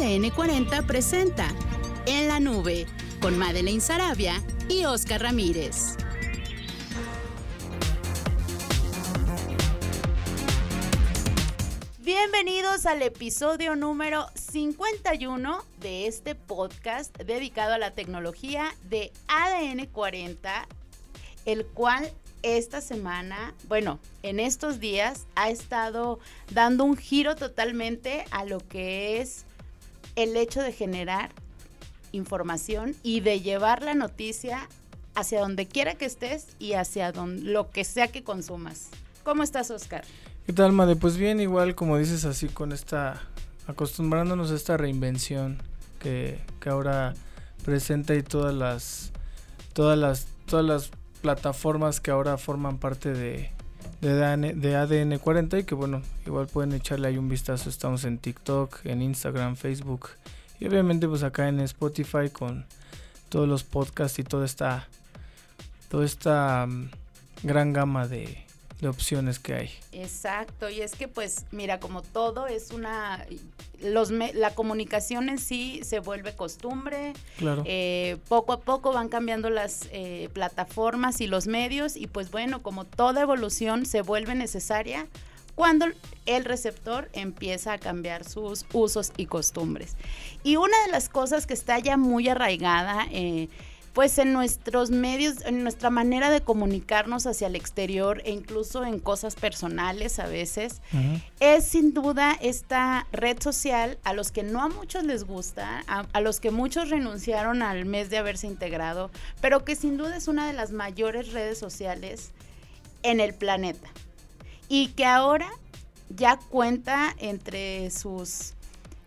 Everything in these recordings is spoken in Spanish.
ADN 40 presenta En la Nube con Madeleine Sarabia y Oscar Ramírez. Bienvenidos al episodio número 51 de este podcast dedicado a la tecnología de ADN 40, el cual esta semana, bueno, en estos días ha estado dando un giro totalmente a lo que es el hecho de generar información y de llevar la noticia hacia donde quiera que estés y hacia donde, lo que sea que consumas. ¿Cómo estás, Oscar? ¿Qué tal, Made? Pues bien, igual como dices así con esta, acostumbrándonos a esta reinvención que, que ahora presenta y todas las, todas las, todas las plataformas que ahora forman parte de, de, ADN, de ADN 40 y que bueno, igual pueden echarle ahí un vistazo. Estamos en TikTok, en Instagram, Facebook y obviamente pues acá en Spotify con todos los podcasts y toda esta, toda esta mm, gran gama de, de opciones que hay. Exacto, y es que pues mira, como todo es una, los la comunicación en sí se vuelve costumbre, claro. Eh, poco a poco van cambiando las eh, plataformas y los medios y pues bueno, como toda evolución se vuelve necesaria cuando el receptor empieza a cambiar sus usos y costumbres. Y una de las cosas que está ya muy arraigada, eh, pues en nuestros medios, en nuestra manera de comunicarnos hacia el exterior e incluso en cosas personales a veces, es sin duda esta red social a los que no a muchos les gusta, a, los que muchos renunciaron al mes de haberse integrado, pero que sin duda es una de las mayores redes sociales en el planeta. Y que ahora ya cuenta entre sus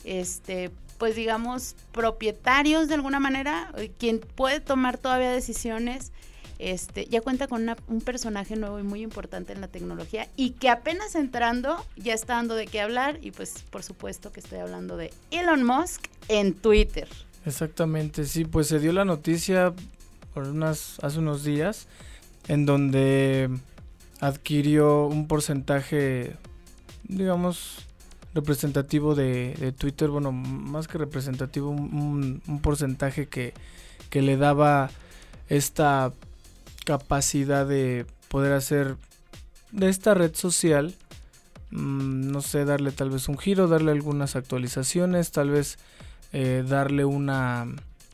este pues digamos, propietarios de alguna manera, eh, quien puede tomar todavía decisiones, este, ya cuenta con un personaje nuevo y muy importante en la tecnología y que apenas entrando ya está dando de qué hablar y pues por supuesto que estoy hablando de Elon Musk en Twitter. Exactamente, sí, pues se dio la noticia por unas, hace unos días en donde adquirió un porcentaje, digamos, representativo de, Twitter, bueno, más que representativo, un, porcentaje que, que, le daba esta capacidad de poder hacer de esta red social, mm, no sé, darle tal vez un giro, darle algunas actualizaciones, tal vez eh, darle una...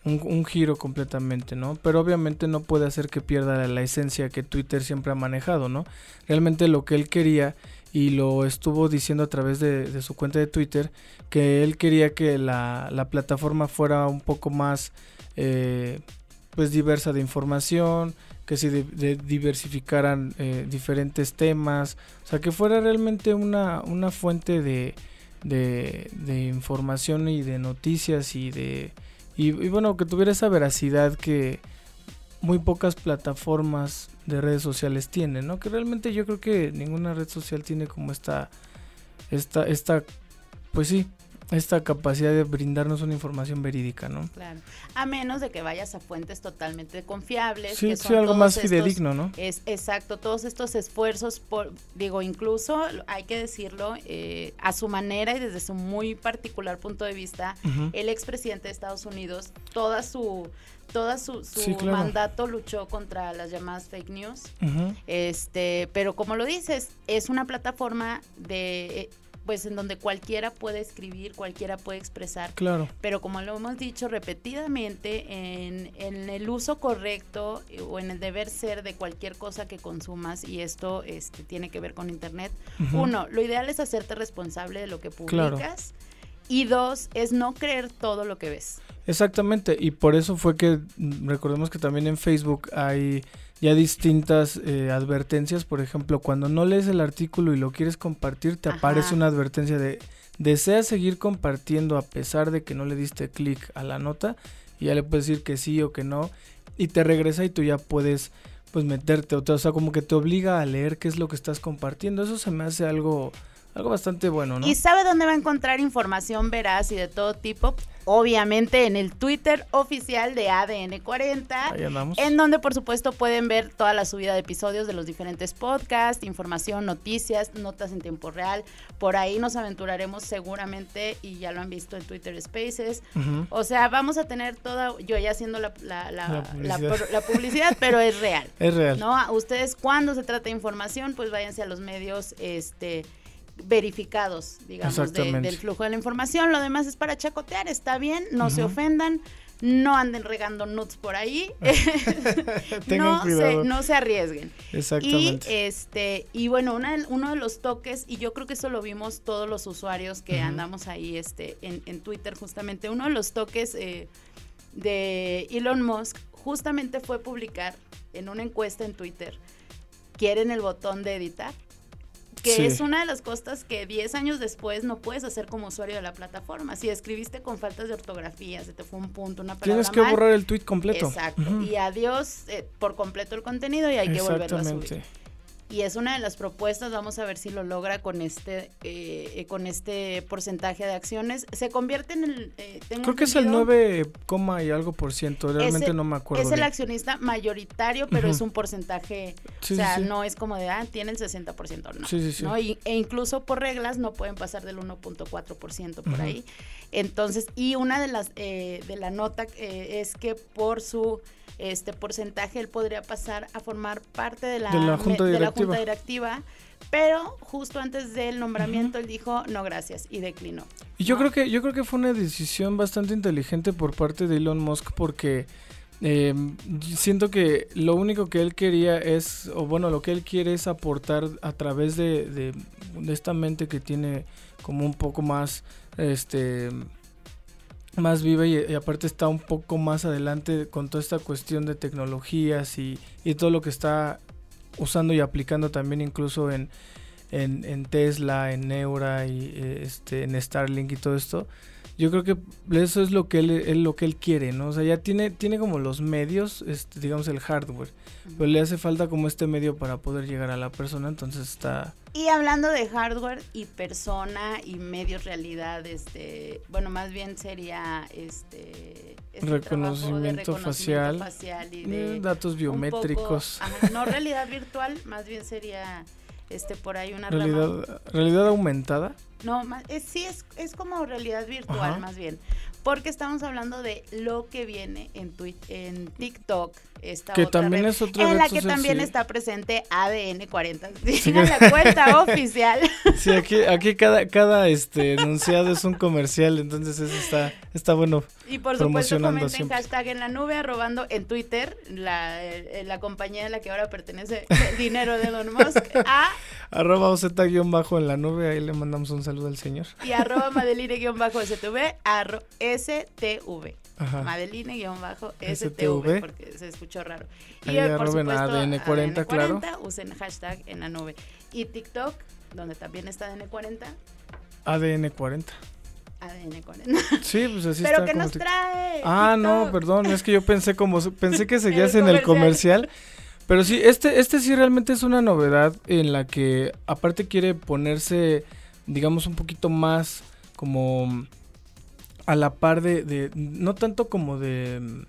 Un, un, giro completamente, ¿no? Pero obviamente no puede hacer que pierda la esencia que Twitter siempre ha manejado, ¿no? Realmente lo que él quería y lo estuvo diciendo a través de, su cuenta de Twitter que él quería que la, la plataforma fuera un poco más eh, pues diversa de información que se diversificaran eh, diferentes temas o sea que fuera realmente una, una fuente de, de, información y de noticias y de y bueno que tuviera esa veracidad que muy pocas plataformas de redes sociales tienen, ¿no? Que realmente yo creo que ninguna red social tiene como esta, esta, esta, pues sí, esta capacidad de brindarnos una información verídica, ¿no? Claro. A menos de que vayas a fuentes totalmente confiables. Sí, sí, algo más fidedigno, ¿no? Es exacto, todos estos esfuerzos, por, digo, incluso hay que decirlo, eh, a su manera y desde su muy particular punto de vista, el expresidente de Estados Unidos, toda su toda su, mandato luchó contra las llamadas fake news. Este, pero como lo dices, es una plataforma de pues en donde cualquiera puede escribir, cualquiera puede expresar. Claro. Pero como lo hemos dicho repetidamente, en, el uso correcto eh, o en el deber ser de cualquier cosa que consumas, y esto este, tiene que ver con Internet, uno, lo ideal es hacerte responsable de lo que publicas. Y dos, es no creer todo lo que ves. Exactamente, y por eso fue que mm, recordemos que también en Facebook hay ya distintas eh, advertencias, por ejemplo, cuando no lees el artículo y lo quieres compartir, te aparece una advertencia de deseas seguir compartiendo a pesar de que no le diste clic a la nota y ya le puedes decir que sí o que no. Y te regresa y tú ya puedes pues meterte, o sea, como que te obliga a leer qué es lo que estás compartiendo. Eso se me hace algo algo bastante bueno, ¿no? ¿Y sabe dónde va a encontrar información veraz y de todo tipo? obviamente en el Twitter oficial de ADN 40, en donde por supuesto pueden ver toda la subida de episodios de los diferentes podcasts, información, noticias, notas en tiempo real. Por ahí nos aventuraremos seguramente y ya lo han visto en Twitter Spaces. O sea, vamos a tener toda, yo ya haciendo la, la, publicidad. pero es real. Es real. ¿no? Ustedes cuando se trata de información, pues váyanse a los medios, este verificados, digamos, del flujo de la información. Lo demás es para chacotear, está bien, no se ofendan, no anden regando nuts por ahí, no, se, no se arriesguen. Exactamente. Y, este, y bueno, uno de los toques, y yo creo que eso lo vimos todos los usuarios que andamos ahí este, en, Twitter justamente, uno de los toques eh, de Elon Musk justamente fue publicar en una encuesta en Twitter, ¿quieren el botón de editar? Que es una de las cosas que 10 años después no puedes hacer como usuario de la plataforma. Si escribiste con faltas de ortografía, se te fue un punto, una palabra Tienes que borrar el tweet completo. Exacto. Y adiós eh, por completo el contenido y hay que volverlo a subir y es una de las propuestas, vamos a ver si lo logra con este eh, con este porcentaje de acciones. Se convierte en el... Eh, Creo que es el 9, y algo por ciento, realmente no me acuerdo. Es el accionista mayoritario, pero es un porcentaje, o sea, no es como de, ah, tiene el 60%, no. Sí, ¿no? Y, e incluso por reglas no pueden pasar del 1.4% por ahí. Entonces, y una de las, eh, de la nota eh, es que por su este porcentaje él podría pasar a formar parte de la, junta, directiva. pero justo antes del nombramiento él dijo no gracias y declinó. Y yo creo que yo creo que fue una decisión bastante inteligente por parte de Elon Musk porque eh, siento que lo único que él quería es, o bueno, lo que él quiere es aportar a través de, de, esta mente que tiene como un poco más, este, más viva y, aparte está un poco más adelante con toda esta cuestión de tecnologías y, todo lo que está usando y aplicando también incluso en, Tesla, en Neura y este, en Starlink y todo esto. Yo creo que eso es lo que él, lo que él quiere, ¿no? O sea, ya tiene, tiene como los medios, este, digamos el hardware, pero le hace falta como este medio para poder llegar a la persona, entonces está... Y hablando de hardware y persona y medios realidad, este, bueno, más bien sería este, este reconocimiento, facial, y de mm, datos biométricos. no realidad virtual, más bien sería este por ahí una realidad, realidad aumentada. No, es, sí, es, es como realidad virtual más bien. Porque estamos hablando de lo que viene en, en TikTok. Esta que también es otra En la que también está presente ADN 40. Sigan la cuenta oficial. Sí, aquí, aquí cada, cada este enunciado es un comercial, entonces eso está, está bueno. Y por supuesto comenten hashtag en la nube, arrobando en Twitter la, eh, la compañía de la que ahora pertenece el dinero de Elon Musk a arroba bajo en la nube, ahí le mandamos un saludo al señor. Y arroba madeline-stv, arro STV. Madeline-STV, porque se escuchó raro. Y Ahí por supuesto, ADN40, claro. Usen hashtag en la nube. Y TikTok, donde también está ADN40. ADN40. ADN40. Sí, pues así Pero que nos trae. Ah, no, perdón, es que yo pensé como pensé que seguías en el comercial. Pero sí, este, este sí realmente es una novedad en la que aparte quiere ponerse, digamos, un poquito más como a la par de, no tanto como de,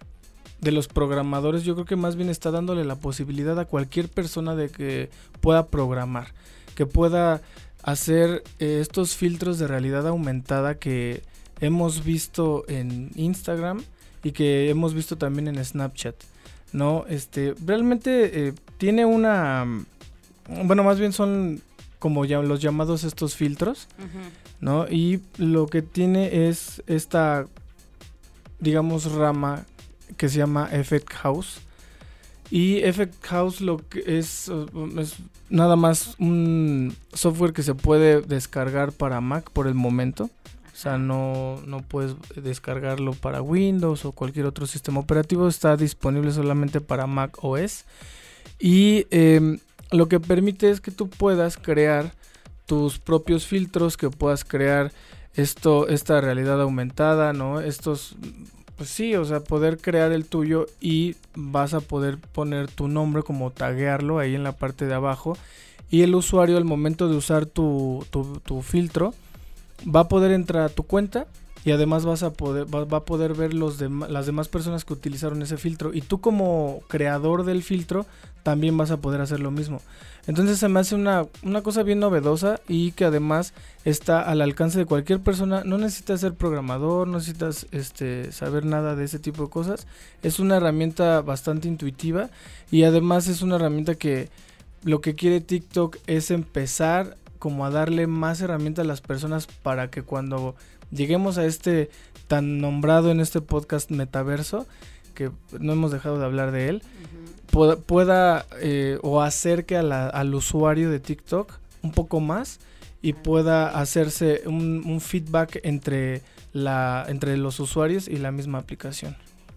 de los programadores, yo creo que más bien está dándole la posibilidad a cualquier persona de que pueda programar, que pueda hacer eh, estos filtros de realidad aumentada que hemos visto en Instagram y que hemos visto también en Snapchat. No, este, realmente eh, tiene una, bueno, más bien son como ya los llamados estos filtros, ¿no? Y lo que tiene es esta, digamos, rama que se llama Effect House. Y Effect House lo que es, es nada más un software que se puede descargar para Mac por el momento. O sea, no, no puedes descargarlo para Windows o cualquier otro sistema operativo. Está disponible solamente para Mac OS. Y em, lo que permite es que tú puedas crear tus propios filtros, que puedas crear esto, esta realidad aumentada, ¿no? Estos, pues sí, o sea, poder crear el tuyo y vas a poder poner tu nombre como taguearlo ahí en la parte de abajo. Y el usuario al momento de usar tu, tu filtro, va a poder entrar a tu cuenta y además vas a poder va, a poder ver los las demás personas que utilizaron ese filtro y tú como creador del filtro también vas a poder hacer lo mismo. Entonces se me hace una, una cosa bien novedosa y que además está al alcance de cualquier persona. No necesitas ser programador, no necesitas este, saber nada de ese tipo de cosas. Es una herramienta bastante intuitiva y además es una herramienta que lo que quiere TikTok es empezar como a darle más herramientas a las personas para que cuando lleguemos a este tan nombrado en este podcast metaverso, que no hemos dejado de hablar de él, pueda, pueda, eh, o acerque a la- al usuario de TikTok un poco más y pueda hacerse un, un feedback entre, la, entre los usuarios y la misma aplicación.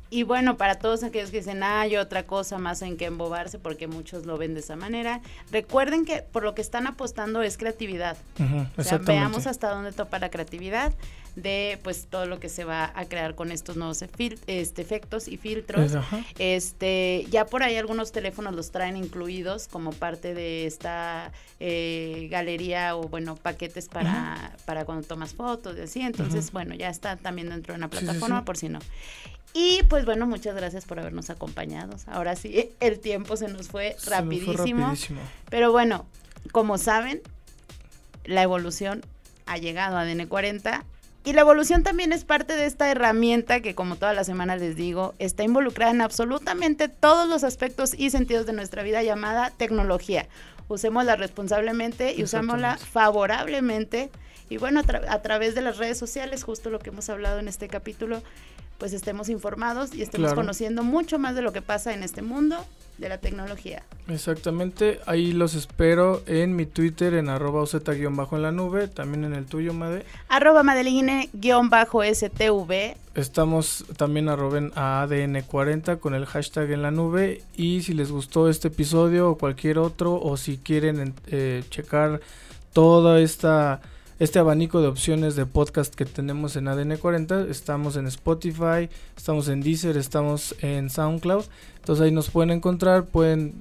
Y bueno, para todos aquellos que dicen, ah, hay otra cosa más en que embobarse, porque muchos lo ven de esa manera, recuerden que por lo que están apostando es creatividad. Ujú, O sea, veamos hasta dónde topa la creatividad de pues todo lo que se va a crear con estos nuevos este, efectos y filtros. Es- ajá. Este, ya por ahí algunos teléfonos los traen incluidos como parte de esta eh, galería o bueno, paquetes para, para cuando tomas fotos y así. Entonces, bueno, ya está también dentro de una Sí, sí, plataforma sí. por si no. Y pues bueno, muchas gracias por habernos acompañado. Ahora sí, el tiempo se nos fue Se nos fue rapidísimo. rapidísimo. Pero bueno, como saben, la evolución ha llegado a DN40 y la evolución también es parte de esta herramienta que, como todas las semanas les digo, está involucrada en absolutamente todos los aspectos y sentidos de nuestra vida llamada tecnología. Usémosla responsablemente y usámosla Exactamente. favorablemente. Y bueno, a, tra- a través de las redes sociales, justo lo que hemos hablado en este capítulo, pues estemos informados y estemos Claro. conociendo mucho más de lo que pasa en este mundo de la tecnología. Exactamente, ahí los espero en mi Twitter en arroba bajo en la nube, también en el tuyo, Made. Arroba Madeline-STV. Estamos también arroben a ADN40 con el hashtag en la nube y si les gustó este episodio o cualquier otro o si quieren en- eh, checar toda esta este abanico de opciones de podcast que tenemos en ADN40, estamos en Spotify, estamos en Deezer, estamos en SoundCloud, entonces ahí nos pueden encontrar, pueden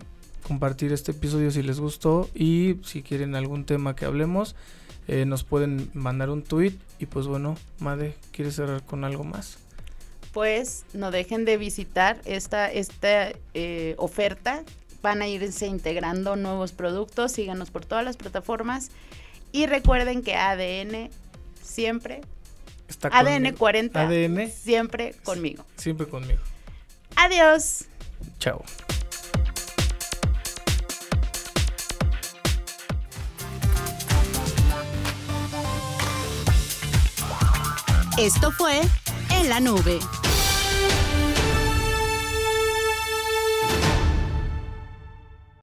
compartir este episodio si les gustó y si quieren algún tema que hablemos, eh, nos pueden mandar un tweet y pues bueno, Made, ¿quieres cerrar con algo más? Pues no dejen de visitar esta, esta eh, oferta. Van a irse integrando nuevos productos. Síganos por todas las plataformas. Y recuerden que ADN siempre, Está ADN conmigo. 40, ADN. siempre conmigo. Siempre conmigo. Adiós. Chao. Esto fue En la Nube